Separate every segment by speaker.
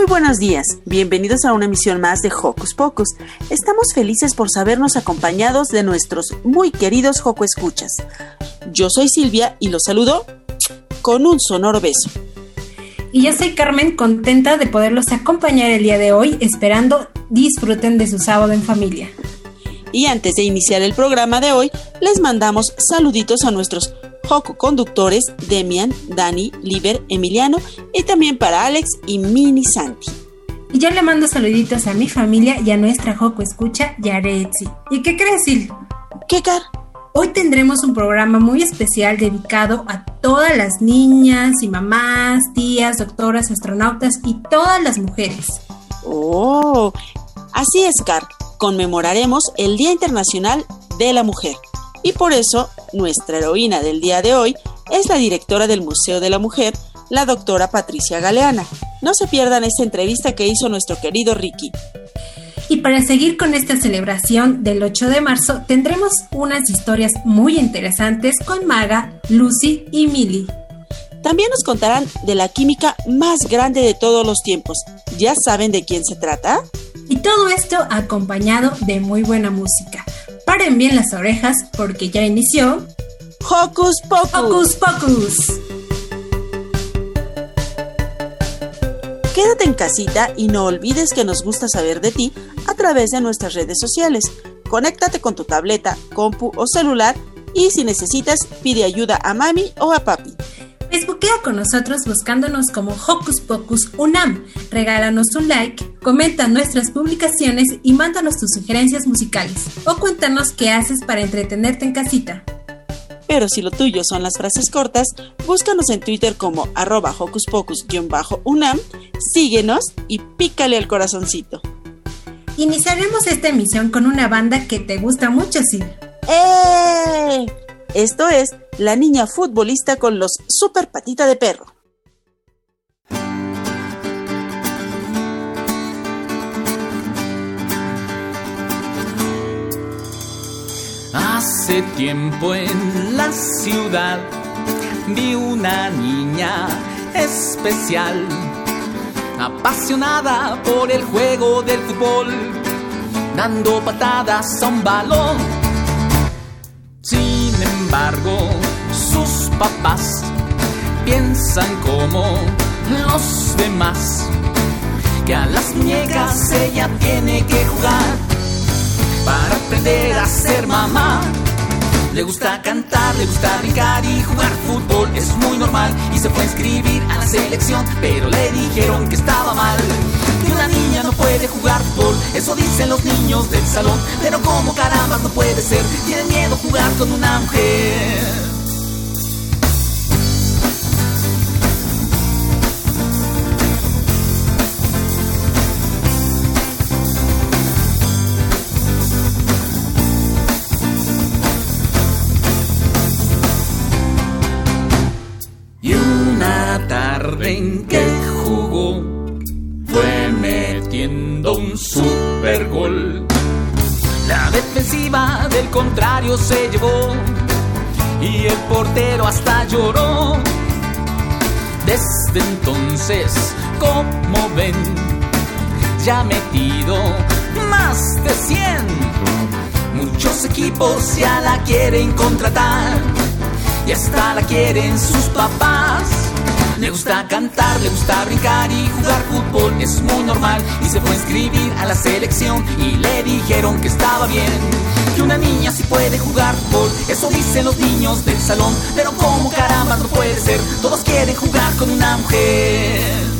Speaker 1: Muy buenos días, bienvenidos a una emisión más de Hocus Pocus. Estamos felices por sabernos acompañados de nuestros muy queridos Joco Escuchas. Yo soy Silvia y los saludo con un sonoro beso.
Speaker 2: Y yo soy Carmen, contenta de poderlos acompañar el día de hoy, esperando disfruten de su sábado en familia.
Speaker 1: Y antes de iniciar el programa de hoy, les mandamos saluditos a nuestros Joco conductores Demian, Dani, Liber, Emiliano y también para Alex y Mini Santi.
Speaker 2: Y yo le mando saluditos a mi familia y a nuestra Joco escucha Yaretsi. ¿Y qué crees, Sil?
Speaker 1: ¿Qué, Car?
Speaker 2: Hoy tendremos un programa muy especial dedicado a todas las niñas y mamás, tías, doctoras, astronautas y todas las mujeres.
Speaker 1: Oh, así es, Car. Conmemoraremos el Día Internacional de la Mujer. Y por eso, nuestra heroína del día de hoy es la directora del Museo de la Mujer, la doctora Patricia Galeana. No se pierdan esta entrevista que hizo nuestro querido Ricky.
Speaker 2: Y para seguir con esta celebración del 8 de marzo, tendremos unas historias muy interesantes con Maga, Lucy y Millie.
Speaker 1: También nos contarán de la química más grande de todos los tiempos. ¿Ya saben de quién se trata?
Speaker 2: Y todo esto acompañado de muy buena música. Paren bien las orejas porque ya inició
Speaker 1: Hocus Pocus.
Speaker 2: Hocus Pocus.
Speaker 1: Quédate en casita y no olvides que nos gusta saber de ti a través de nuestras redes sociales. Conéctate con tu tableta, compu o celular y si necesitas pide ayuda a mami o a papi.
Speaker 2: Facebookea con nosotros buscándonos como Hocus Pocus Unam. Regálanos un like, comenta nuestras publicaciones y mándanos tus sugerencias musicales. O cuéntanos qué haces para entretenerte en casita.
Speaker 1: Pero si lo tuyo son las frases cortas, búscanos en Twitter como arroba Hocus Pocus-Unam, síguenos y pícale al corazoncito.
Speaker 2: Iniciaremos esta emisión con una banda que te gusta mucho, Sil.
Speaker 1: ¡Eh! Esto es La Niña Futbolista con los Super Patita de Perro.
Speaker 3: Hace tiempo en la ciudad vi una niña especial, apasionada por el juego del fútbol, dando patadas a un balón. Embargo, sus papás piensan como los demás, que a las muñecas ella tiene que jugar para aprender a ser mamá. Le gusta cantar, le gusta brincar y jugar fútbol, es muy normal. Y se fue a inscribir a la selección, pero le dijeron que estaba mal. Una niña no puede jugar fútbol, eso dicen los niños del salón. Pero como caramba no puede ser, tienen miedo jugar con una mujer. Del contrario se llevó y el portero hasta lloró. Desde entonces, como ven, ya ha metido más de 100
Speaker 4: Muchos equipos ya la quieren contratar y hasta la quieren sus papás. Le gusta cantar, le gusta brincar y jugar fútbol, es muy normal. Y se fue a inscribir a la selección y le dijeron que estaba bien. Que una niña sí puede jugar fútbol, eso dicen los niños del salón. Pero como caramba no puede ser, todos quieren jugar con una mujer.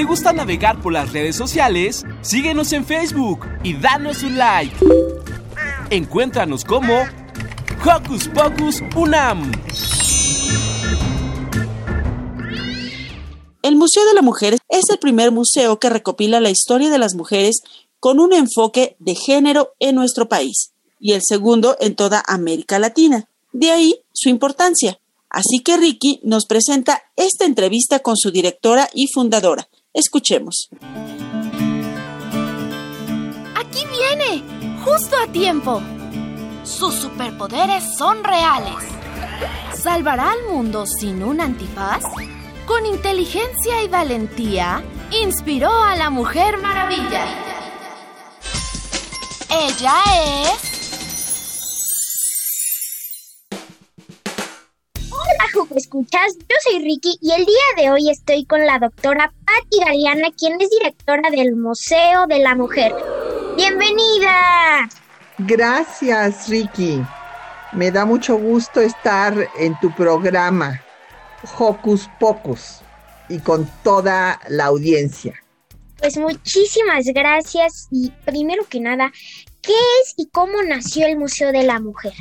Speaker 5: Te gusta navegar por las redes sociales, síguenos en Facebook y danos un like. Encuéntranos como Hocus Pocus Unam.
Speaker 1: El Museo de la Mujer es el primer museo que recopila la historia de las mujeres con un enfoque de género en nuestro país y el segundo en toda América Latina. De ahí su importancia. Así que Ricky nos presenta esta entrevista con su directora y fundadora. Escuchemos.
Speaker 6: Aquí viene, justo a tiempo. Sus superpoderes son reales. ¿Salvará al mundo sin un antifaz? Con inteligencia y valentía, inspiró a la Mujer Maravilla. Ella es...
Speaker 7: escuchas, yo soy Ricky y el día de hoy estoy con la doctora Patti Galeana, quien es directora del Museo de la Mujer. ¡Bienvenida!
Speaker 8: Gracias, Ricky. Me da mucho gusto estar en tu programa Hocus Pocus y con toda la audiencia.
Speaker 7: Pues muchísimas gracias y primero que nada, ¿qué es y cómo nació el Museo de la Mujer?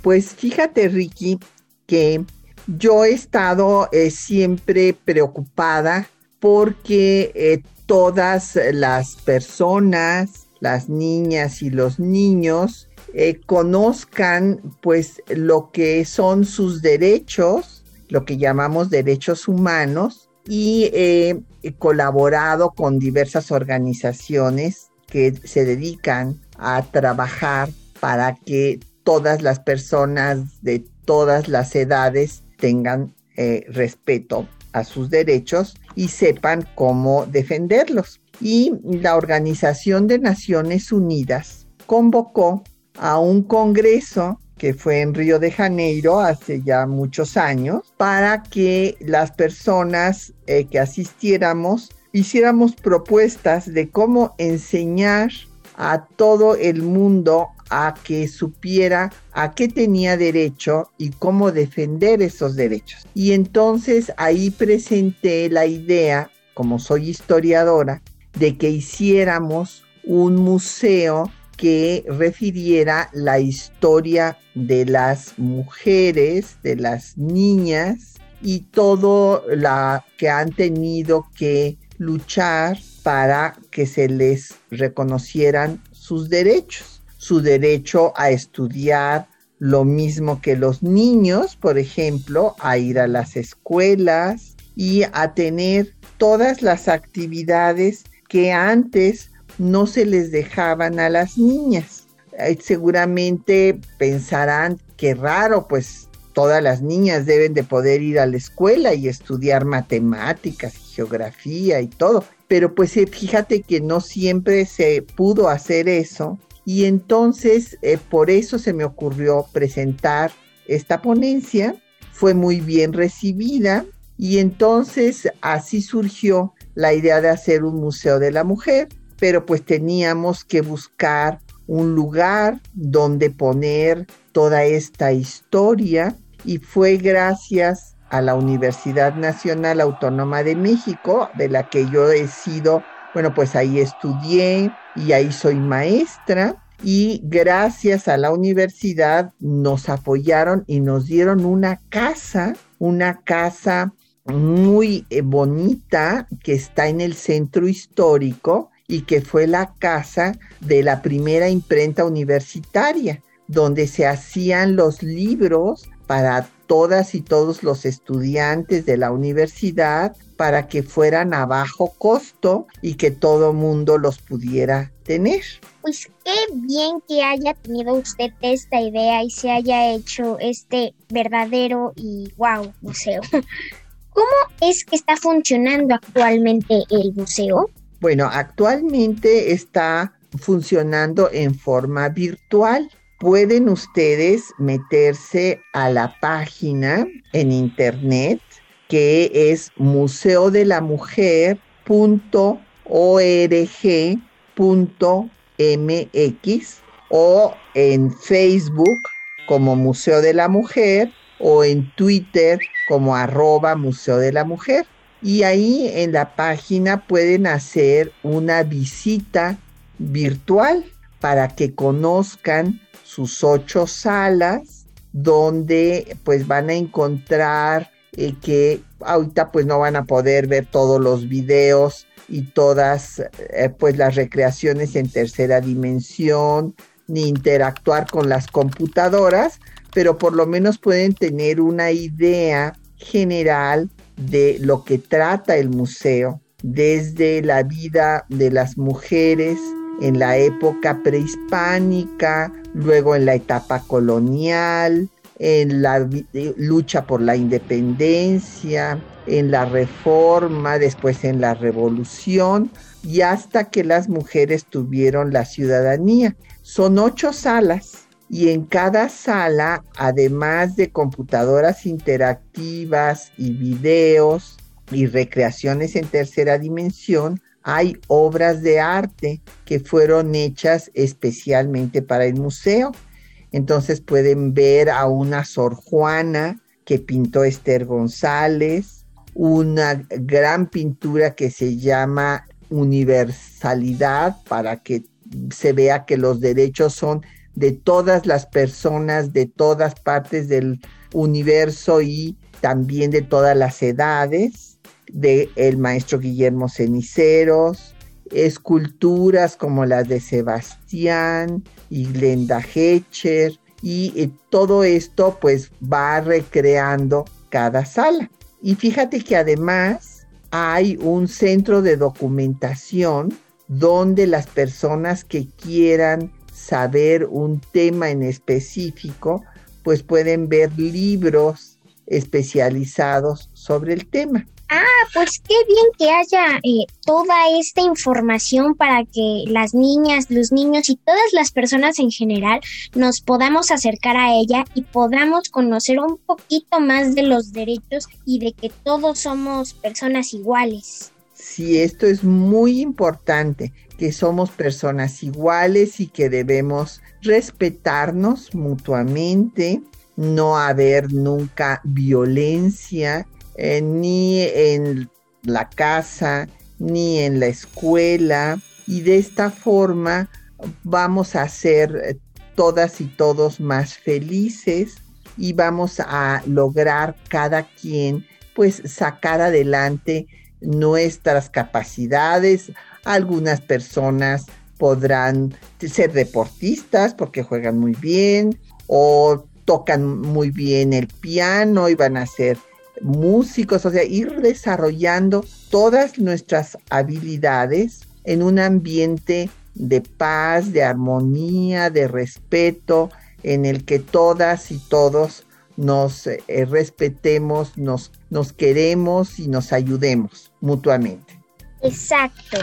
Speaker 8: Pues fíjate, Ricky, que yo he estado eh, siempre preocupada porque eh, todas las personas, las niñas y los niños, eh, conozcan pues lo que son sus derechos, lo que llamamos derechos humanos, y he colaborado con diversas organizaciones que se dedican a trabajar para que todas las personas de todas las edades tengan eh, respeto a sus derechos y sepan cómo defenderlos. Y la Organización de Naciones Unidas convocó a un congreso que fue en Río de Janeiro hace ya muchos años, para que las personas eh, que asistiéramos hiciéramos propuestas de cómo enseñar a todo el mundo a que supiera a qué tenía derecho y cómo defender esos derechos. Y entonces ahí presenté la idea, como soy historiadora, de que hiciéramos un museo que refiriera la historia de las mujeres, de las niñas y todo la que han tenido que luchar para que se les reconocieran sus derechos su derecho a estudiar lo mismo que los niños, por ejemplo, a ir a las escuelas y a tener todas las actividades que antes no se les dejaban a las niñas. Eh, seguramente pensarán que raro, pues todas las niñas deben de poder ir a la escuela y estudiar matemáticas geografía y todo. Pero pues eh, fíjate que no siempre se pudo hacer eso Y entonces, eh, por eso se me ocurrió presentar esta ponencia. Fue muy bien recibida. Y entonces así surgió la idea de hacer un museo de la mujer, pero pues teníamos que buscar un lugar donde poner toda esta historia. Y fue gracias a la Universidad Nacional Autónoma de México, de la que yo he sido, bueno, pues ahí estudié y ahí soy maestra y gracias a la universidad nos apoyaron y nos dieron una casa, una casa muy eh, bonita que está en el centro histórico y que fue la casa de la primera imprenta universitaria, donde se hacían los libros para todas y todos los estudiantes de la universidad para que fueran a bajo costo y que todo mundo los pudiera tener.
Speaker 7: Pues qué bien que haya tenido usted esta idea y se haya hecho este verdadero y wow museo. ¿Cómo es que está funcionando actualmente el museo?
Speaker 8: Bueno, actualmente está funcionando en forma virtual. Pueden ustedes meterse a la página en internet que es museodelamujер.org.mx o en Facebook como Museo de la Mujer o en Twitter como arroba Museo de la Mujer. Y ahí en la página pueden hacer una visita virtual para que conozcan sus ocho salas donde pues van a encontrar eh, que ahorita pues no van a poder ver todos los videos y todas eh, pues las recreaciones en tercera dimensión ni interactuar con las computadoras pero por lo menos pueden tener una idea general de lo que trata el museo, desde la vida de las mujeres en la época prehispánica, luego en la etapa colonial, en la lucha por la independencia, en la reforma, después en la revolución y hasta que las mujeres tuvieron la ciudadanía. Son ocho salas y en cada sala, además de computadoras interactivas y videos y recreaciones en tercera dimensión, hay obras de arte que fueron hechas especialmente para el museo. Entonces pueden ver a una Sor Juana que pintó Esther González, una gran pintura que se llama Universalidad para que se vea que los derechos son de todas las personas de todas partes del universo y también de todas las edades, de el maestro Guillermo Ceniceros, esculturas como las de Sebastián y Glenda Hecher, y eh, todo esto pues va recreando cada sala. Y fíjate que además hay un centro de documentación donde las personas que quieran saber un tema en específico, pues pueden ver libros especializados sobre el tema.
Speaker 7: Ah, pues qué bien que haya eh, toda esta información para que las niñas, los niños y todas las personas en general nos podamos acercar a ella y podamos conocer un poquito más de los derechos y de que todos somos personas iguales.
Speaker 8: Sí, esto es muy importante que somos personas iguales y que debemos respetarnos mutuamente, no haber nunca violencia eh, ni en la casa ni en la escuela. Y de esta forma vamos a ser todas y todos más felices y vamos a lograr cada quien pues sacar adelante nuestras capacidades, algunas personas podrán ser deportistas porque juegan muy bien o tocan muy bien el piano y van a ser músicos, o sea, ir desarrollando todas nuestras habilidades en un ambiente de paz, de armonía, de respeto, en el que todas y todos nos eh, respetemos, nos, nos queremos y nos ayudemos mutuamente.
Speaker 7: Exacto.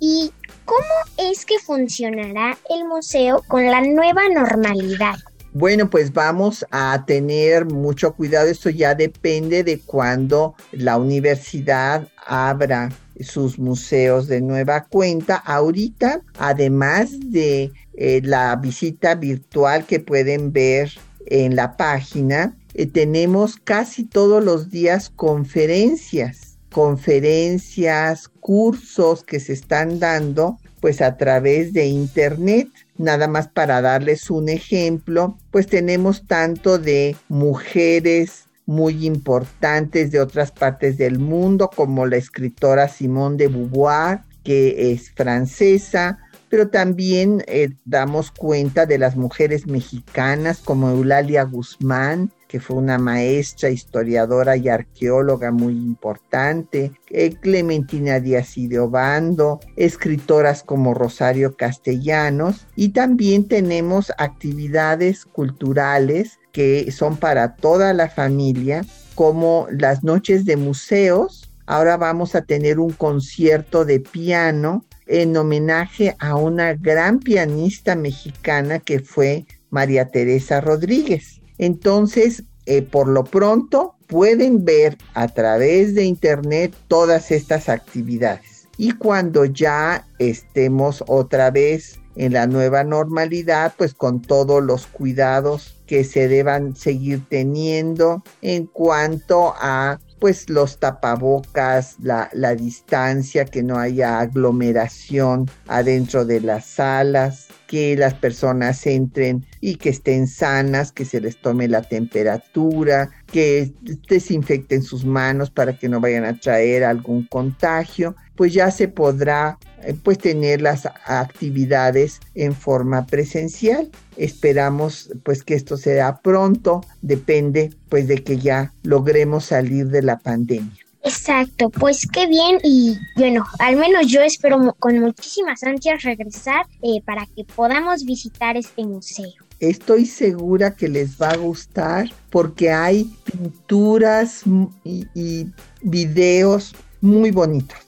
Speaker 7: Y ¿cómo es que funcionará el museo con la nueva normalidad?
Speaker 8: Bueno, pues vamos a tener mucho cuidado. Esto ya depende de cuando la universidad abra sus museos de nueva cuenta. Ahorita, además de eh, la visita virtual que pueden ver en la página, eh, tenemos casi todos los días conferencias, conferencias, cursos que se están dando pues a través de internet. Nada más para darles un ejemplo, pues tenemos tanto de mujeres muy importantes de otras partes del mundo, como la escritora Simone de Beauvoir, que es francesa, pero también eh, damos cuenta de las mujeres mexicanas como Eulalia Guzmán, que fue una maestra, historiadora y arqueóloga muy importante, eh, Clementina Díaz y de Obando, escritoras como Rosario Castellanos, y también tenemos actividades culturales que son para toda la familia, como las noches de museos. Ahora vamos a tener un concierto de piano en homenaje a una gran pianista mexicana que fue María Teresa Rodríguez. Entonces, eh, por lo pronto, pueden ver a través de Internet todas estas actividades. Y cuando ya estemos otra vez en la nueva normalidad, pues con todos los cuidados que se deban seguir teniendo en cuanto a pues los tapabocas, la, la distancia, que no haya aglomeración adentro de las salas, que las personas entren y que estén sanas, que se les tome la temperatura, que desinfecten sus manos para que no vayan a traer algún contagio, pues ya se podrá eh, pues tener las actividades en forma presencial. Esperamos pues que esto sea pronto, depende pues de que ya logremos salir de la pandemia.
Speaker 7: Exacto, pues qué bien y bueno, al menos yo espero con muchísimas ansias regresar eh, para que podamos visitar este museo.
Speaker 8: Estoy segura que les va a gustar porque hay pinturas y, videos muy bonitos.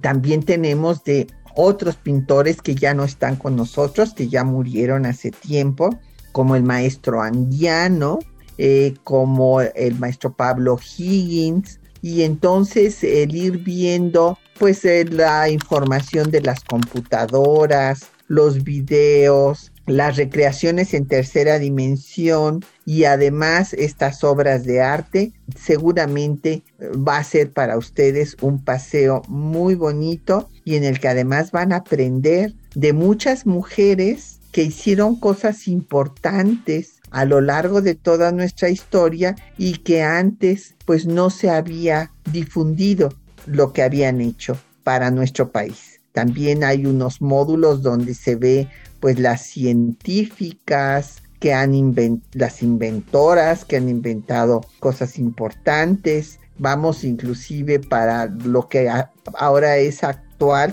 Speaker 8: También tenemos de otros pintores que ya no están con nosotros, que ya murieron hace tiempo, como el maestro Anguiano, eh, como el maestro Pablo Higgins, y entonces el ir viendo pues eh, la información de las computadoras, los videos, las recreaciones en tercera dimensión y además estas obras de arte seguramente eh, va a ser para ustedes un paseo muy bonito y en el que además van a aprender de muchas mujeres que hicieron cosas importantes a lo largo de toda nuestra historia y que antes pues no se había difundido lo que habían hecho para nuestro país. También hay unos módulos donde se ve pues las científicas que han inventado, las inventoras que han inventado cosas importantes. Vamos inclusive para lo que ahora es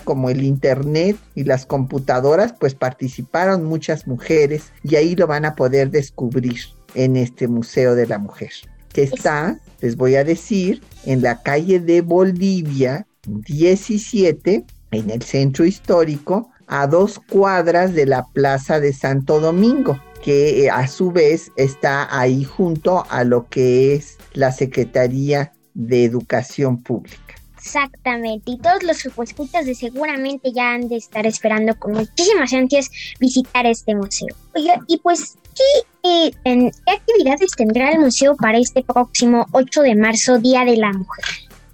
Speaker 8: como el Internet y las computadoras, pues participaron muchas mujeres y ahí lo van a poder descubrir en este Museo de la Mujer, que está, les voy a decir, en la calle de Bolivia 17, en el centro histórico, a dos cuadras de la Plaza de Santo Domingo que eh, a su vez está ahí junto a lo que es la Secretaría de Educación Pública.
Speaker 7: Exactamente, y todos los escuchas de seguramente ya han de estar esperando con muchísimas ansias visitar este museo. Oiga, y pues, ¿qué, eh, ¿qué actividades tendrá el museo para este próximo 8 de marzo, Día de la Mujer?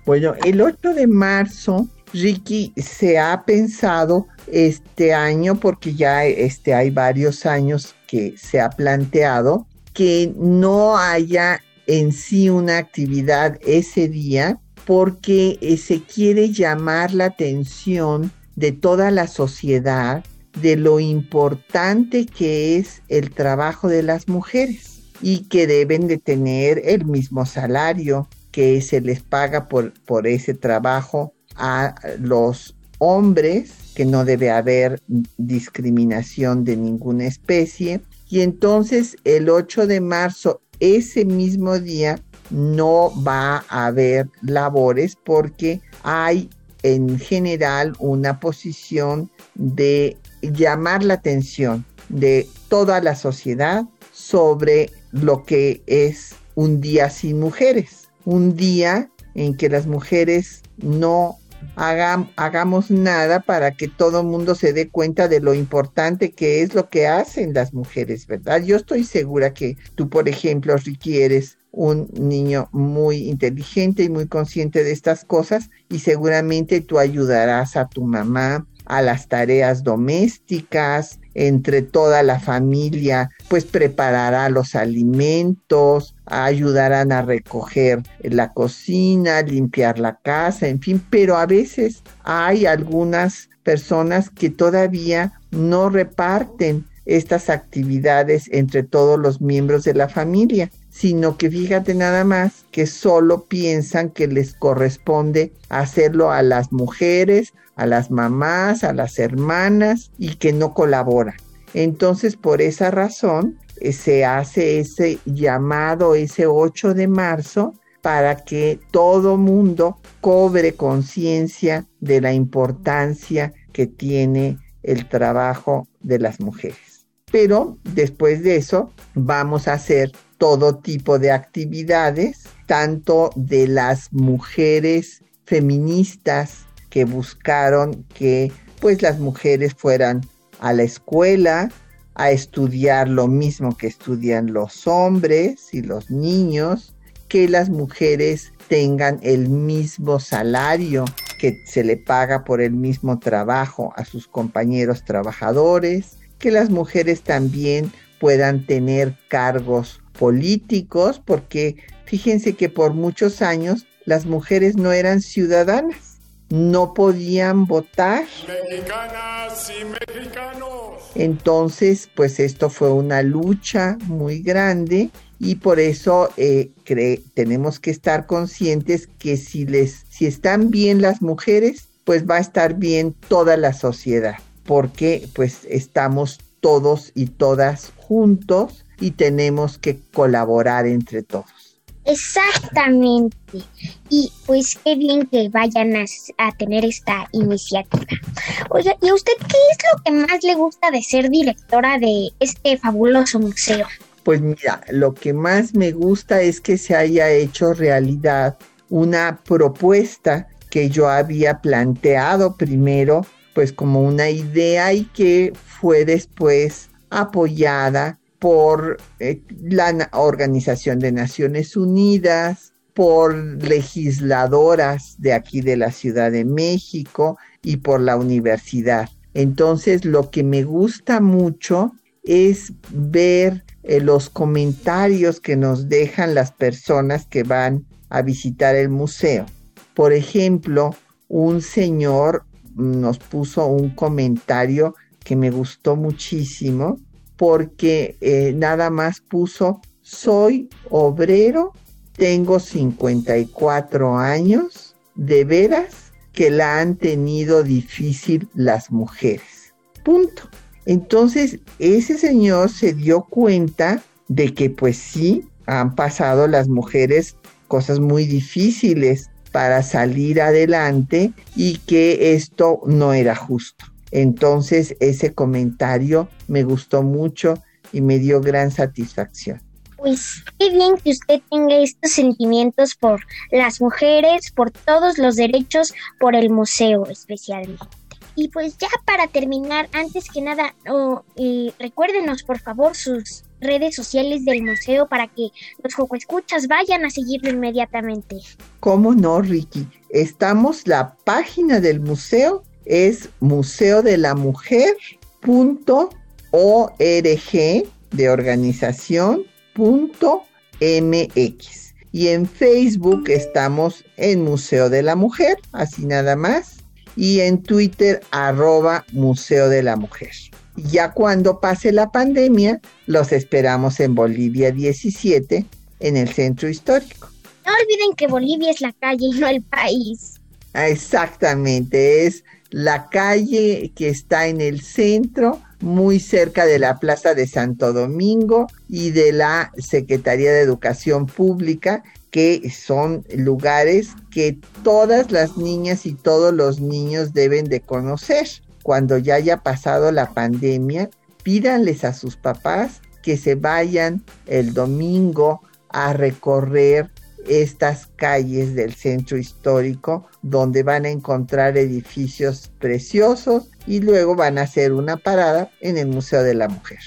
Speaker 8: Bueno, el 8 de marzo, Ricky, se ha pensado este año, porque ya este, hay varios años que se ha planteado, que no haya en sí una actividad ese día, porque eh, se quiere llamar la atención de toda la sociedad de lo importante que es el trabajo de las mujeres y que deben de tener el mismo salario que se les paga por, por ese trabajo a los hombres, que no debe haber discriminación de ninguna especie. Y entonces el 8 de marzo, ese mismo día, no va a haber labores porque hay en general una posición de llamar la atención de toda la sociedad sobre lo que es un día sin mujeres, un día en que las mujeres no hagamos nada para que todo el mundo se dé cuenta de lo importante que es lo que hacen las mujeres, ¿verdad? Yo estoy segura que tú, por ejemplo, requieres un niño muy inteligente y muy consciente de estas cosas y seguramente tú ayudarás a tu mamá a las tareas domésticas, entre toda la familia, pues preparará los alimentos, ayudarán a recoger la cocina, limpiar la casa, en fin, pero a veces hay algunas personas que todavía no reparten estas actividades entre todos los miembros de la familia, sino que fíjate nada más que solo piensan que les corresponde hacerlo a las mujeres, a las mamás, a las hermanas y que no colaboran. Entonces, por esa razón, eh, se hace ese llamado ese 8 de marzo para que todo mundo cobre conciencia de la importancia que tiene el trabajo de las mujeres. Pero después de eso vamos a hacer todo tipo de actividades, tanto de las mujeres feministas que buscaron que pues las mujeres fueran a la escuela a estudiar lo mismo que estudian los hombres y los niños, que las mujeres tengan el mismo salario que se le paga por el mismo trabajo a sus compañeros trabajadores, que las mujeres también puedan tener cargos políticos, porque fíjense que por muchos años las mujeres no eran ciudadanas, no podían votar. Mexicanas y mexicanos. Entonces, pues esto fue una lucha muy grande y por eso eh, tenemos que estar conscientes que si les, si están bien las mujeres, pues va a estar bien toda la sociedad, porque pues estamos todos y todas juntos y tenemos que colaborar entre todos.
Speaker 7: Exactamente. Y pues qué bien que vayan a, tener esta iniciativa. Oiga, ¿y a usted qué es lo que más le gusta de ser directora de este fabuloso museo?
Speaker 8: Pues mira, lo que más me gusta es que se haya hecho realidad una propuesta que yo había planteado primero, pues como una idea y que fue después apoyada por eh, la Organización de Naciones Unidas, por legisladoras de aquí de la Ciudad de México y por la universidad. Entonces, lo que me gusta mucho es ver eh, los comentarios que nos dejan las personas que van a visitar el museo. Por ejemplo, un señor nos puso un comentario que me gustó muchísimo porque eh, nada más puso, soy obrero, tengo 54 años, de veras que la han tenido difícil las mujeres. Punto. Entonces, ese señor se dio cuenta de que pues sí, han pasado las mujeres cosas muy difíciles para salir adelante y que esto no era justo. Entonces ese comentario me gustó mucho y me dio gran satisfacción.
Speaker 7: Pues qué bien que usted tenga estos sentimientos por las mujeres, por todos los derechos, por el museo especialmente. Y pues ya para terminar, antes que nada, eh, recuérdenos por favor sus redes sociales del museo para que los Escuchas vayan a seguirlo inmediatamente.
Speaker 8: ¿Cómo no, Ricky? Estamos la página del museo es museo de la de organización MX. Y en Facebook estamos en Museo de la Mujer, así nada más. Y en Twitter, arroba Museo de la Mujer. Ya cuando pase la pandemia, los esperamos en Bolivia 17, en el centro histórico.
Speaker 7: No olviden que Bolivia es la calle y no el país.
Speaker 8: Exactamente, es la calle que está en el centro, muy cerca de la Plaza de Santo Domingo y de la Secretaría de Educación Pública, que son lugares que todas las niñas y todos los niños deben de conocer. Cuando ya haya pasado la pandemia, pídanles a sus papás que se vayan el domingo a recorrer estas calles del centro histórico donde van a encontrar edificios preciosos y luego van a hacer una parada en el Museo de la Mujer.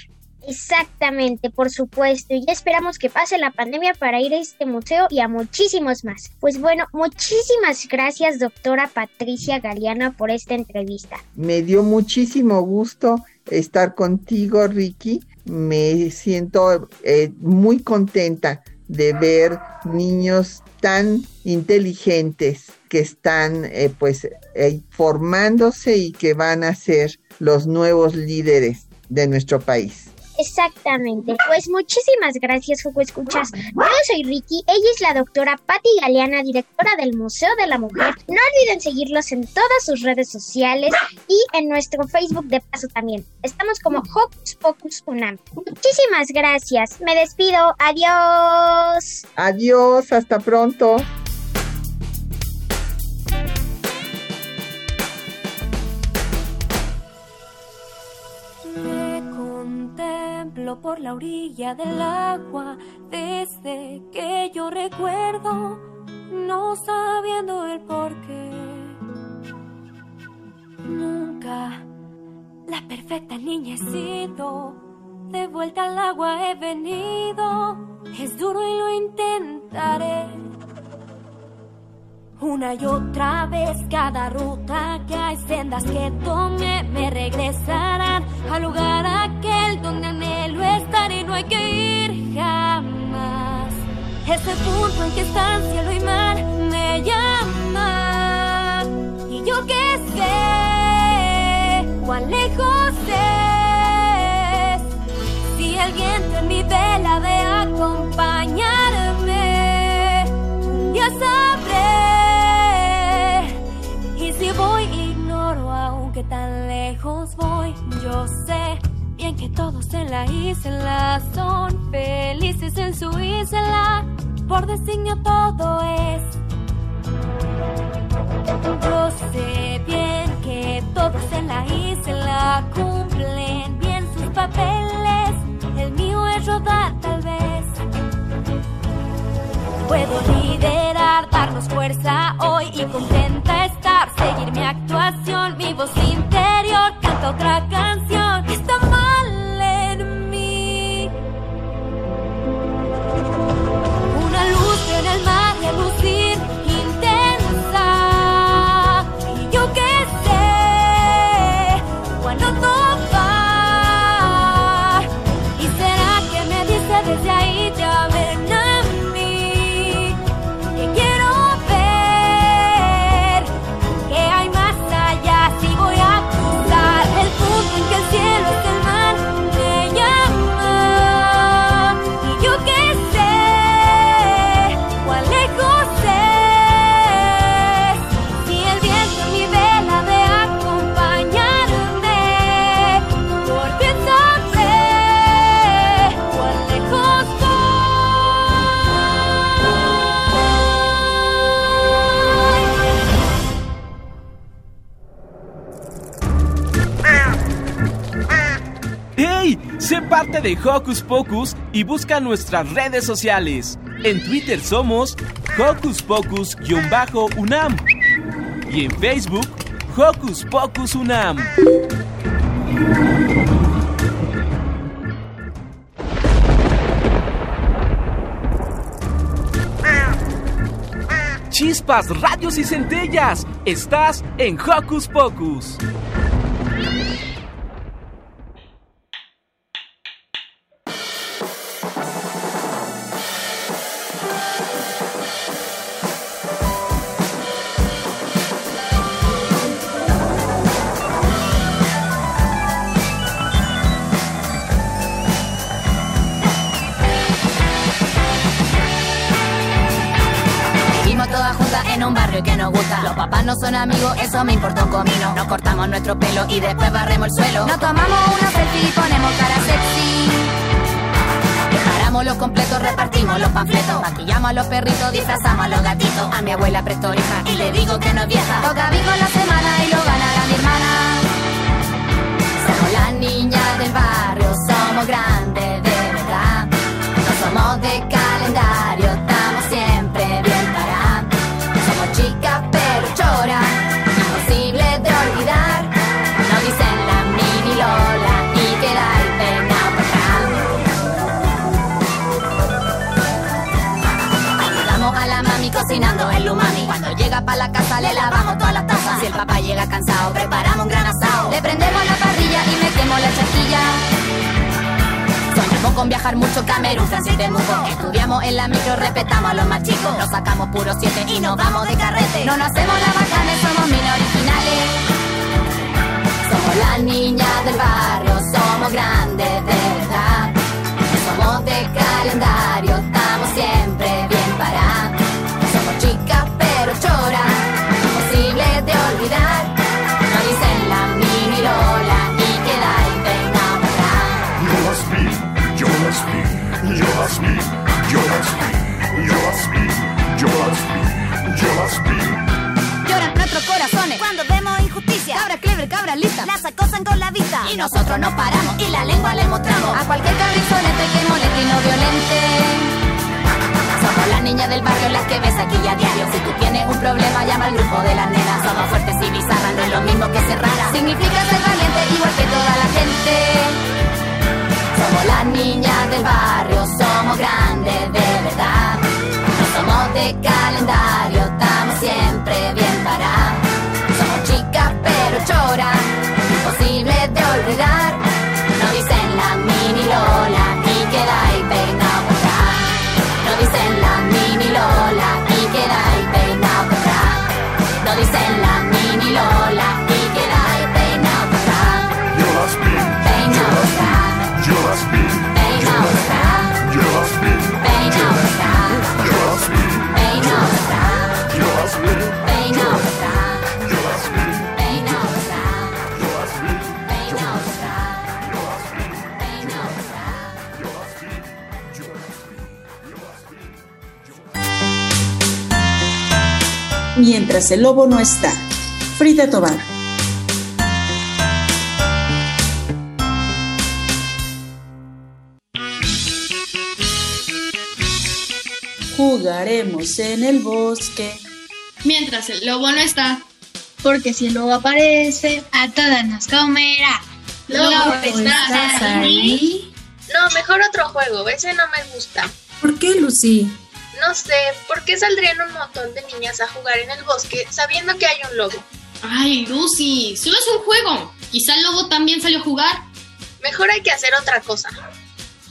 Speaker 7: Exactamente, por supuesto. Y ya esperamos que pase la pandemia para ir a este museo y a muchísimos más. Pues bueno, muchísimas gracias, doctora Patricia Galeana, por esta entrevista.
Speaker 8: Me dio muchísimo gusto estar contigo, Ricky. Me siento eh, muy contenta de ver niños tan inteligentes que están eh, pues eh, formándose y que van a ser los nuevos líderes de nuestro país.
Speaker 7: Exactamente. Pues muchísimas gracias, Jugo Escuchas. Yo soy Ricky, ella es la doctora Patti Galeana, directora del Museo de la Mujer. No olviden seguirlos en todas sus redes sociales y en nuestro Facebook de paso también. Estamos como Hocus Pocus Unam. Muchísimas gracias. Me despido. Adiós.
Speaker 8: Adiós, hasta pronto.
Speaker 9: Por la orilla del agua desde que yo recuerdo, no sabiendo el por qué. Nunca la perfecta niña he sido, de vuelta al agua he venido, es duro y lo intentaré. Una y otra vez cada ruta que hay sendas que tome me regresarán al lugar aquel donde hay que ir jamás. Ese punto en que están cielo y mar me llaman y yo que sé cuán lejos es si el viento en mi vela de acompañarme ya sabré voy, ignoro aunque tan lejos voy. Yo sé que todos en la isla son felices en su isla. Por designio todo es. Yo sé bien que todos en la isla cumplen bien sus papeles. El mío es rodar tal vez. Puedo liderar, darnos fuerza hoy y contenta estar. Seguir mi actuación, mi voz interior, canta otra canción. Está mal de
Speaker 5: Hocus Pocus y busca nuestras redes sociales. En Twitter somos Hocus Pocus-UNAM y en Facebook Hocus Pocus UNAM. Chispas, radios y centellas. Estás en Hocus Pocus.
Speaker 10: Eso me importa un comino. Nos cortamos nuestro pelo y después barremos el suelo. Nos tomamos una selfie y ponemos cara sexy Compramos los completos, repartimos los panfletos. Maquillamos a los perritos, disfrazamos a los gatitos. A mi abuela presto oreja y le digo que no es vieja. Toca bingo la semana preparamos un gran asado. Le prendemos la parrilla y metemos la chaquilla. Soñamos con viajar mucho Camerún, Francia y Temuco. Estudiamos en la micro, respetamos a los más chicos. Nos sacamos puro siete y nos vamos de carrete. No nos hacemos la bacanes, somos mini originales. Somos las niñas del barrio, somos grandes de verdad. Somos de calendario, Y nosotros no paramos y la lengua le mostramos a cualquier cabrizonete que moleste y no violente. Somos las niñas del barrio las que ves aquí a diario. Si tú tienes un problema, llama al grupo de las nenas. Somos fuertes y bizarras, no es lo mismo que ser rara. Significa ser valiente igual que toda la gente. Somos las niñas del barrio, somos grandes de verdad. No somos de calendario,
Speaker 1: Mientras el lobo no está. Frida Tobar. Jugaremos en el bosque.
Speaker 11: Mientras el lobo no está.
Speaker 12: Porque si el lobo aparece, a todas nos comerá.
Speaker 11: Lobo, ¿estás ahí?
Speaker 12: No, mejor otro juego, ese no me gusta.
Speaker 2: ¿Por qué, Lucy?
Speaker 12: No sé, ¿por qué saldrían un montón de niñas a jugar en el bosque sabiendo que hay un lobo?
Speaker 11: Ay, Lucy, solo es un juego. Quizá el lobo también salió a jugar.
Speaker 12: Mejor hay que hacer otra cosa.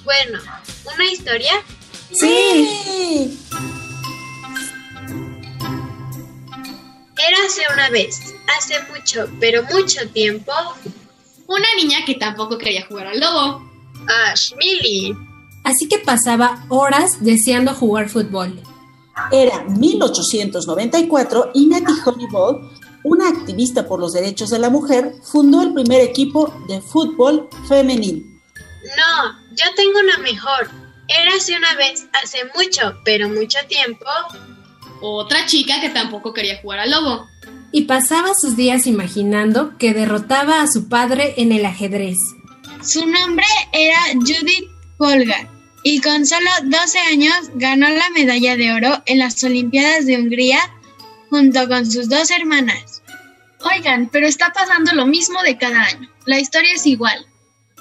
Speaker 12: Bueno, ¿una historia?
Speaker 1: Sí.
Speaker 12: Érase una vez, hace mucho, pero mucho tiempo,
Speaker 11: Una niña que tampoco quería jugar al lobo.
Speaker 12: Ash, Millie.
Speaker 2: Así que pasaba horas deseando jugar fútbol.
Speaker 1: Era 1894 y Natty Honeyball, una activista por los derechos de la mujer, fundó el primer equipo de fútbol femenil.
Speaker 12: No, yo tengo una mejor. Érase una vez, hace mucho, pero mucho tiempo,
Speaker 11: Otra chica que tampoco quería jugar al lobo.
Speaker 2: Y pasaba sus días imaginando que derrotaba a su padre en el ajedrez.
Speaker 12: Su nombre era Judith Polgar y con solo 12 años ganó la medalla de oro en las Olimpiadas de Hungría junto con sus dos hermanas. Oigan, pero está pasando lo mismo de cada año. La historia es igual.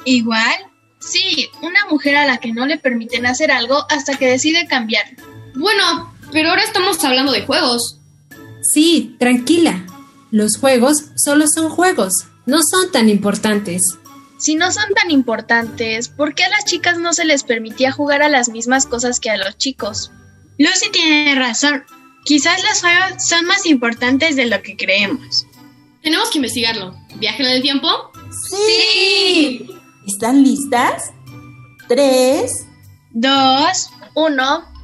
Speaker 12: ¿Igual? Sí, una mujer a la que no le permiten hacer algo hasta que decide cambiar.
Speaker 11: Bueno, pero ahora estamos hablando de juegos.
Speaker 2: Sí, tranquila. Los juegos solo son juegos, no son tan importantes.
Speaker 12: Si no son tan importantes, ¿por qué a las chicas no se les permitía jugar a las mismas cosas que a los chicos? Lucy tiene razón. Quizás los juegos son más importantes de lo que creemos.
Speaker 11: Tenemos que investigarlo. ¿Viaje en el tiempo?
Speaker 12: ¡Sí!
Speaker 1: ¿Están listas? Tres.
Speaker 12: Dos, uno.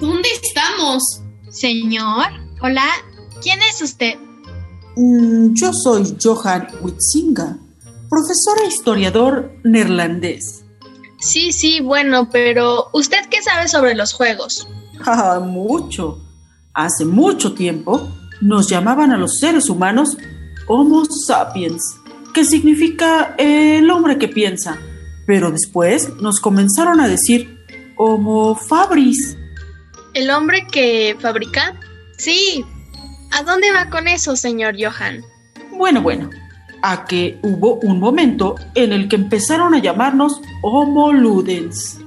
Speaker 11: ¿Dónde estamos?
Speaker 12: Señor, hola, ¿quién es usted?
Speaker 1: Mm, yo soy Johan Witzinga, profesor e historiador neerlandés.
Speaker 13: Sí, sí, bueno, pero ¿usted qué sabe sobre los juegos?
Speaker 1: Ah, mucho. Hace mucho tiempo nos llamaban a los seres humanos Homo sapiens, que significa el hombre que piensa. Pero después nos comenzaron a decir Homo fabris.
Speaker 13: ¿El hombre que fabrica? Sí. ¿A dónde va con eso, señor Johan?
Speaker 1: Bueno, bueno, a que hubo un momento en el que empezaron a llamarnos Homo ludens.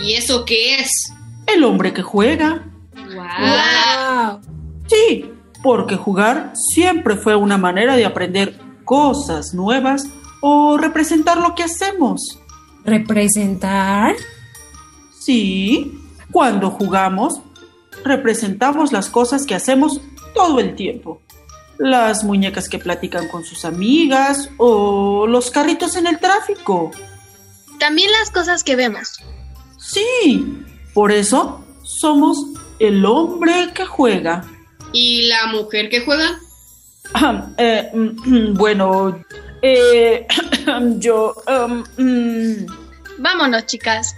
Speaker 11: ¿Y eso qué es?
Speaker 1: El hombre que juega.
Speaker 11: ¡Wow!
Speaker 1: Sí, porque jugar siempre fue una manera de aprender cosas nuevas o representar lo que hacemos.
Speaker 2: ¿Representar?
Speaker 1: Sí, cuando jugamos, representamos las cosas que hacemos todo el tiempo. Las muñecas que platican con sus amigas o los carritos en el tráfico.
Speaker 13: También las cosas que vemos.
Speaker 1: Sí, por eso somos el hombre que juega.
Speaker 11: ¿Y la mujer que juega?
Speaker 1: Eh, mm, bueno, eh, yo... um, mm,
Speaker 13: Vámonos, chicas.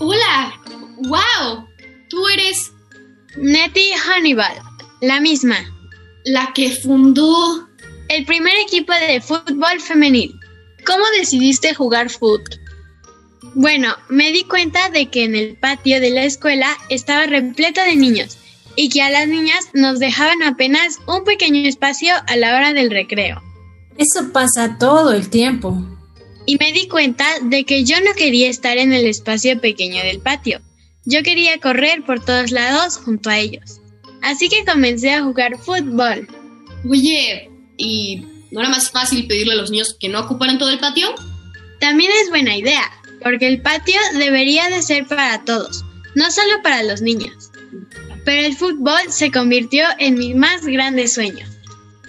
Speaker 11: ¡Hola! ¡Wow! Tú eres
Speaker 12: Nettie Hannibal, la misma.
Speaker 11: la que fundó.
Speaker 12: El primer equipo de fútbol femenil.
Speaker 13: ¿Cómo decidiste jugar foot?
Speaker 12: Bueno, me di cuenta de que en el patio de la escuela estaba repleto de niños y que a las niñas nos dejaban apenas un pequeño espacio a la hora del recreo.
Speaker 2: Eso pasa todo el tiempo.
Speaker 12: Y me di cuenta de que yo no quería estar en el espacio pequeño del patio. Yo quería correr por todos lados junto a ellos. Así que comencé a jugar fútbol.
Speaker 11: Oye, ¿y no era más fácil pedirle a los niños que no ocuparan todo el patio?
Speaker 12: También es buena idea, porque el patio debería de ser para todos, no solo para los niños. Pero el fútbol se convirtió en mi más grande sueño.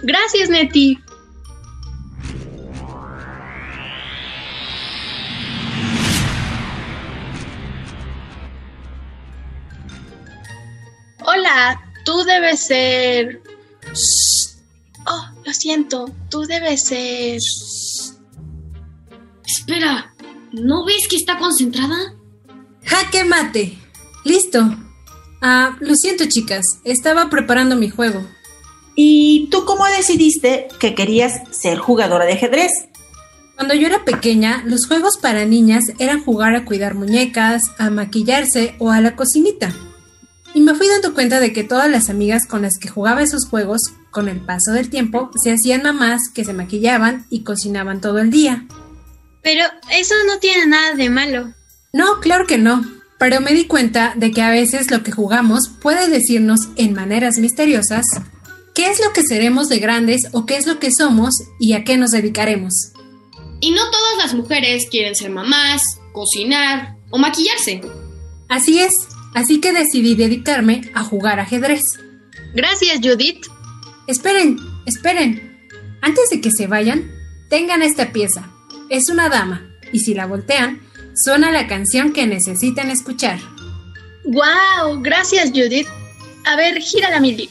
Speaker 13: Gracias, Nettie. Hola, tú debes ser... Oh, lo siento, tú debes ser...
Speaker 11: Espera, ¿no ves que está concentrada?
Speaker 2: Jaque mate. Listo. Ah, lo siento, chicas. Estaba preparando mi juego.
Speaker 1: ¿Y tú cómo decidiste que querías ser jugadora de ajedrez?
Speaker 2: Cuando yo era pequeña, los juegos para niñas eran jugar a cuidar muñecas, a maquillarse o a la cocinita. Y me fui dando cuenta de que todas las amigas con las que jugaba esos juegos, con el paso del tiempo, se hacían mamás que se maquillaban y cocinaban todo el día.
Speaker 12: Pero eso no tiene nada de malo.
Speaker 2: No, claro que no. Pero me di cuenta de que a veces lo que jugamos puede decirnos en maneras misteriosas qué es lo que seremos de grandes o qué es lo que somos y a qué nos dedicaremos.
Speaker 11: Y no todas las mujeres quieren ser mamás, cocinar o maquillarse.
Speaker 2: Así es, así que decidí dedicarme a jugar ajedrez.
Speaker 13: Gracias, Judith.
Speaker 2: Esperen, esperen. Antes de que se vayan, tengan esta pieza. Es una dama, y si la voltean, suena la canción que necesitan escuchar.
Speaker 13: ¡Wow! Gracias, Judith. A ver, gírala, Milly.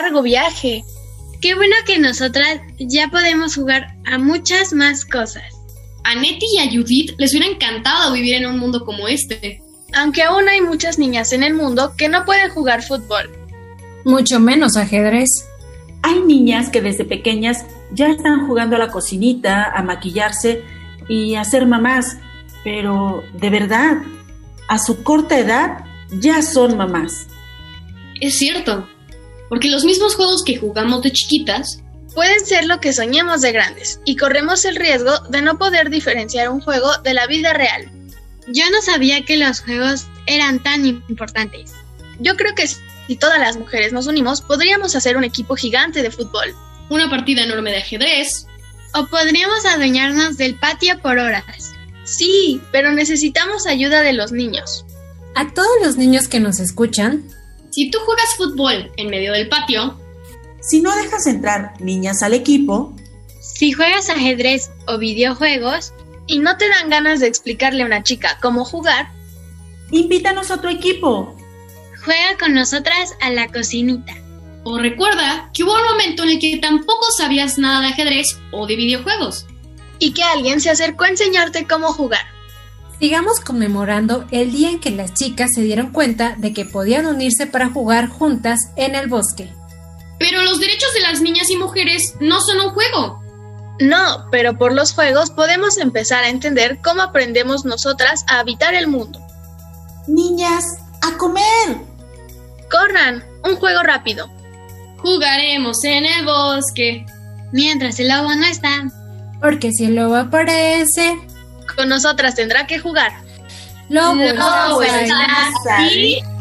Speaker 13: Largo viaje.
Speaker 12: Qué bueno que nosotras ya podemos jugar a muchas más cosas.
Speaker 11: A Nettie y a Judith les hubiera encantado vivir en un mundo como este.
Speaker 13: Aunque aún hay muchas niñas en el mundo que no pueden jugar fútbol.
Speaker 2: Mucho menos ajedrez.
Speaker 1: Hay niñas que desde pequeñas ya están jugando a la cocinita, a maquillarse y a ser mamás, pero de verdad, a su corta edad ya son mamás.
Speaker 11: Es cierto, porque los mismos juegos que jugamos de chiquitas
Speaker 13: pueden ser lo que soñemos de grandes y corremos el riesgo de no poder diferenciar un juego de la vida real.
Speaker 12: Yo no sabía que los juegos eran tan importantes.
Speaker 13: Yo creo que si todas las mujeres nos unimos, podríamos hacer un equipo gigante de fútbol.
Speaker 11: Una partida enorme de ajedrez.
Speaker 12: O podríamos adueñarnos del patio por horas.
Speaker 13: Sí, pero necesitamos ayuda de los niños.
Speaker 2: A todos los niños que nos escuchan,
Speaker 11: si tú juegas fútbol en medio del patio,
Speaker 1: si no dejas entrar niñas al equipo,
Speaker 12: si juegas ajedrez o videojuegos
Speaker 13: y no te dan ganas de explicarle a una chica cómo jugar,
Speaker 1: invítanos a tu equipo.
Speaker 12: Juega con nosotras a la cocinita.
Speaker 11: O recuerda que hubo un momento en el que tampoco sabías nada de ajedrez o de videojuegos.
Speaker 13: Y que alguien se acercó a enseñarte cómo jugar.
Speaker 2: Sigamos conmemorando el día en que las chicas se dieron cuenta de que podían unirse para jugar juntas en el bosque.
Speaker 11: Pero los derechos de las niñas y mujeres no son un juego.
Speaker 13: No, pero por los juegos podemos empezar a entender cómo aprendemos nosotras a habitar el mundo.
Speaker 1: Niñas, a comer.
Speaker 13: Corran, un juego rápido.
Speaker 11: Jugaremos en el bosque.
Speaker 12: Mientras el lobo no está.
Speaker 2: Porque si el lobo aparece,
Speaker 13: con nosotras tendrá que jugar.
Speaker 2: Lobo
Speaker 11: está aquí.
Speaker 4: just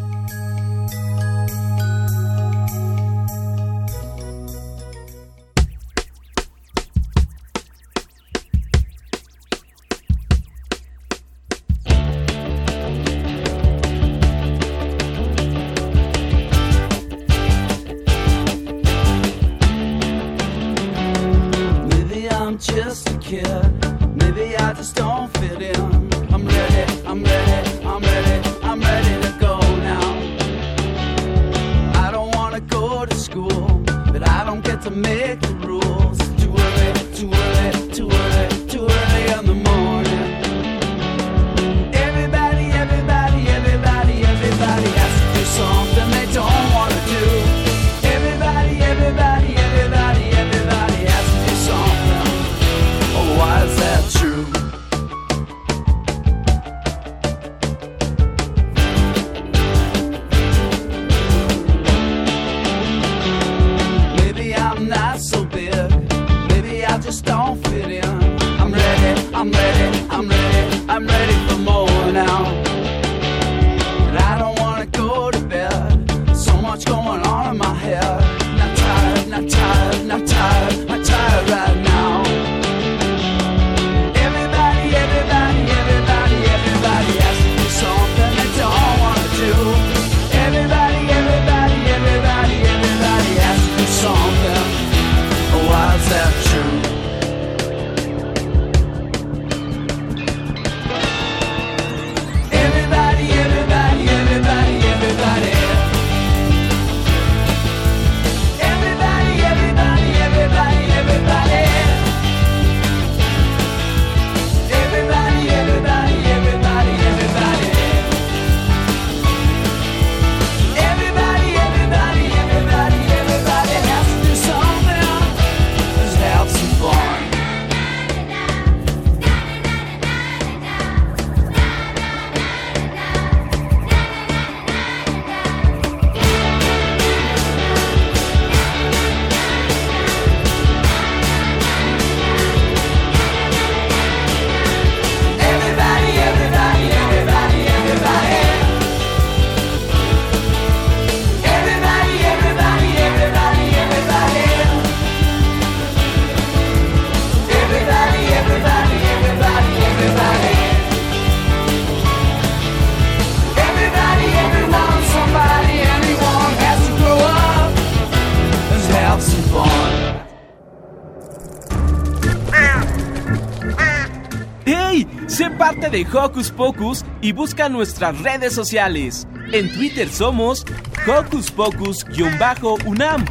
Speaker 5: parte de Hocus Pocus y busca nuestras redes sociales. En Twitter somos Hocus Pocus-UNAM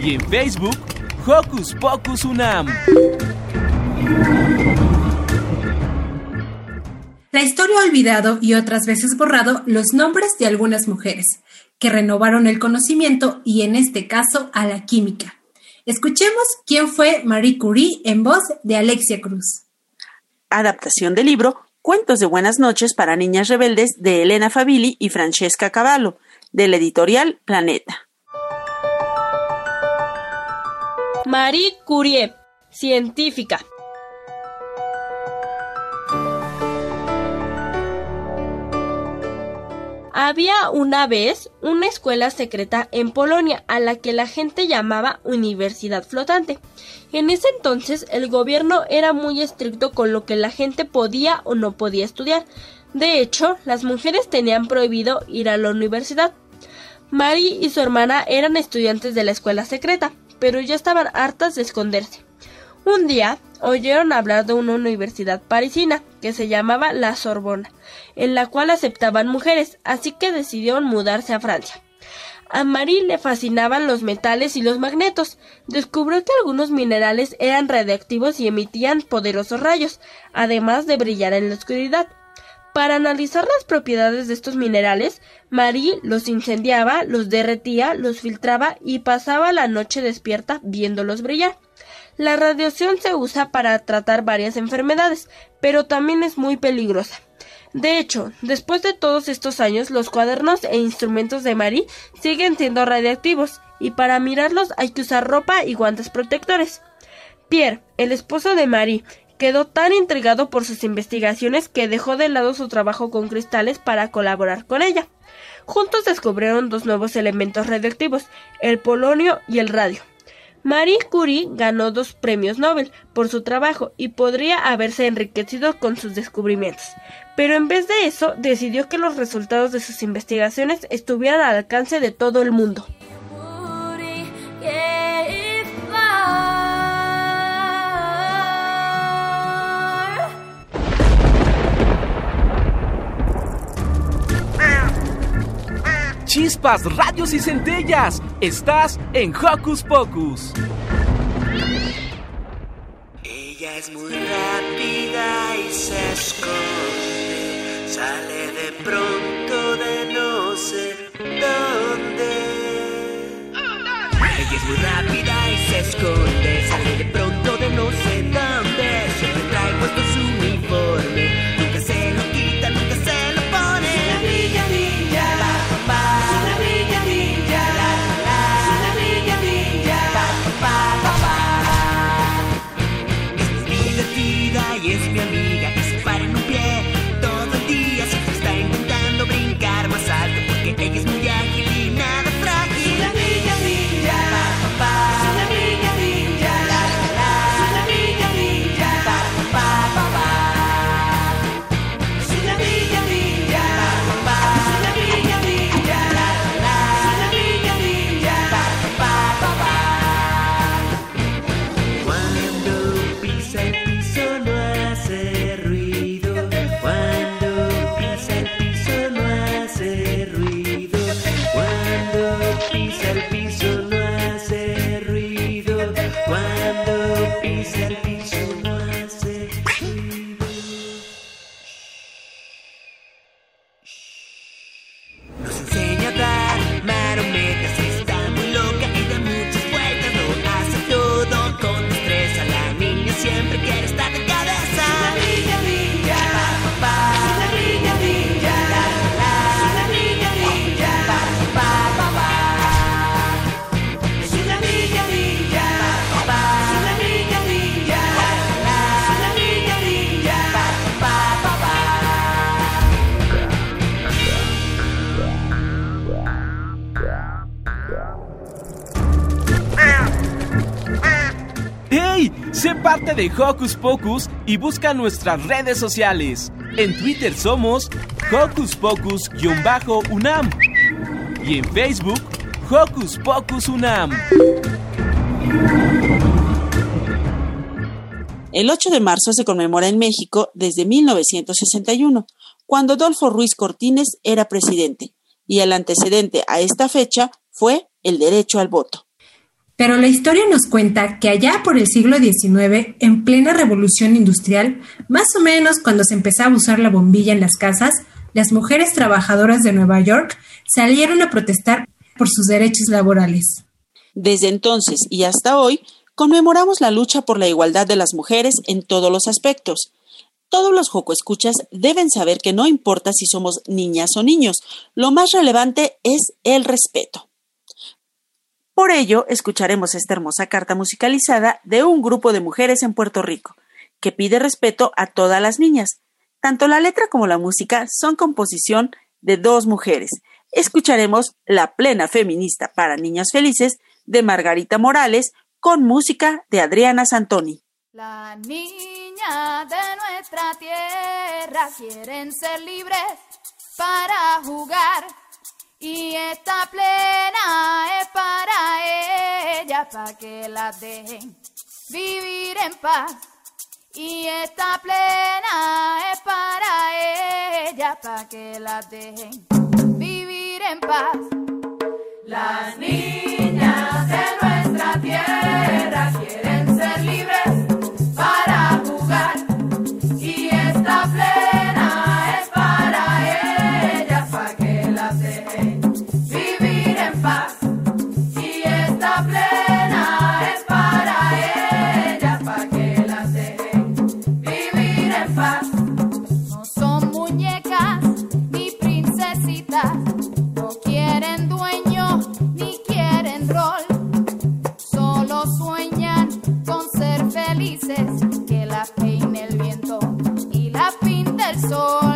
Speaker 5: y en Facebook Hocus Pocus UNAM.
Speaker 2: La historia ha olvidado y otras veces borrado los nombres de algunas mujeres que renovaron el conocimiento y en este caso a la química. Escuchemos quién fue Marie Curie en voz de Alexia Cruz.
Speaker 1: Adaptación del libro Cuentos de Buenas noches para Niñas Rebeldes de Elena Favilli y Francesca Cavallo, de la editorial Planeta.
Speaker 14: Marie Curie, científica. Había una vez una escuela secreta en Polonia a la que la gente llamaba Universidad Flotante. En ese entonces el gobierno era muy estricto con lo que la gente podía o no podía estudiar. De hecho, las mujeres tenían prohibido ir a la universidad. Mary y su hermana eran estudiantes de la escuela secreta, pero ya estaban hartas de esconderse. Un día oyeron hablar de una universidad parisina que se llamaba la Sorbona, en la cual aceptaban mujeres, así que decidieron mudarse a Francia. A Marie le fascinaban los metales y los magnetos. Descubrió que algunos minerales eran radiactivos y emitían poderosos rayos, además de brillar en la oscuridad. Para analizar las propiedades de estos minerales, Marie los incendiaba, los derretía, los filtraba y pasaba la noche despierta viéndolos brillar. La radiación se usa para tratar varias enfermedades, pero también es muy peligrosa. De hecho, después de todos estos años, los cuadernos e instrumentos de Marie siguen siendo radiactivos, y para mirarlos hay que usar ropa y guantes protectores. Pierre, el esposo de Marie, quedó tan intrigado por sus investigaciones que dejó de lado su trabajo con cristales para colaborar con ella. Juntos descubrieron dos nuevos elementos radioactivos, el polonio y el radio. Marie Curie ganó dos premios Nobel por su trabajo y podría haberse enriquecido con sus descubrimientos, pero en vez de eso decidió que los resultados de sus investigaciones estuvieran al alcance de todo el mundo.
Speaker 5: Chispas, radios y centellas. Estás en Hocus Pocus.
Speaker 15: Ella es muy rápida y se esconde. Sale de pronto de no sé dónde. Ella es muy rápida y se esconde. Sale de
Speaker 5: Hocus Pocus y busca nuestras redes sociales. En Twitter somos Hocus Pocus-UNAM y en Facebook Hocus Pocus UNAM.
Speaker 1: El 8 de marzo se conmemora en México desde 1961, cuando Adolfo Ruiz Cortines era presidente. y el antecedente a esta fecha fue el derecho al voto.
Speaker 2: Pero la historia nos cuenta que allá por el siglo XIX, en plena revolución industrial, más o menos cuando se empezaba a usar la bombilla en las casas, las mujeres trabajadoras de Nueva York salieron a protestar por sus derechos laborales.
Speaker 1: Desde entonces y hasta hoy, conmemoramos la lucha por la igualdad de las mujeres en todos los aspectos. Todos los escuchas deben saber que no importa si somos niñas o niños, lo más relevante es el respeto. Por ello, escucharemos esta hermosa carta musicalizada de un grupo de mujeres en Puerto Rico, que pide respeto a todas las niñas. Tanto la letra como la música son composición de dos mujeres. Escucharemos La plena feminista para niñas felices de Margarita Morales con música de Adriana Santoni.
Speaker 16: Las niñas de nuestra tierra quieren ser libres para jugar y esta plena es para ellas, para que las dejen vivir en paz. Y esta plena es para ellas, para que las dejen vivir en paz. Las niñas
Speaker 1: soul.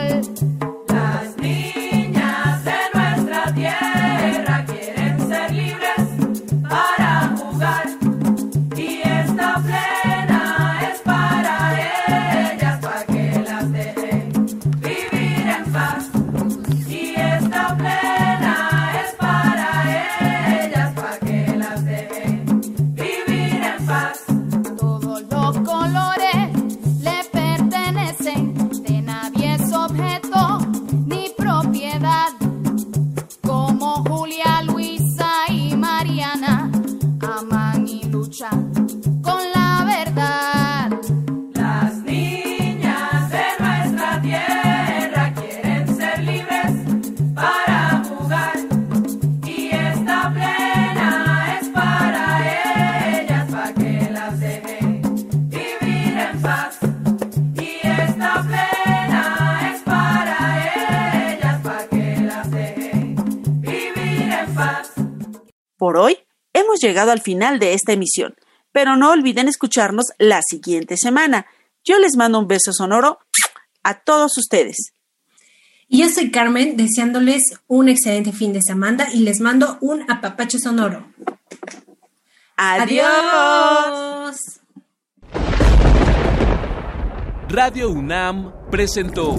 Speaker 1: Llegado al final de esta emisión, pero no olviden escucharnos la siguiente semana. Yo les mando un beso sonoro a todos ustedes.
Speaker 2: Y yo soy Carmen, deseándoles un excelente fin de semana y les mando un apapacho sonoro.
Speaker 1: Adiós.
Speaker 5: Radio UNAM presentó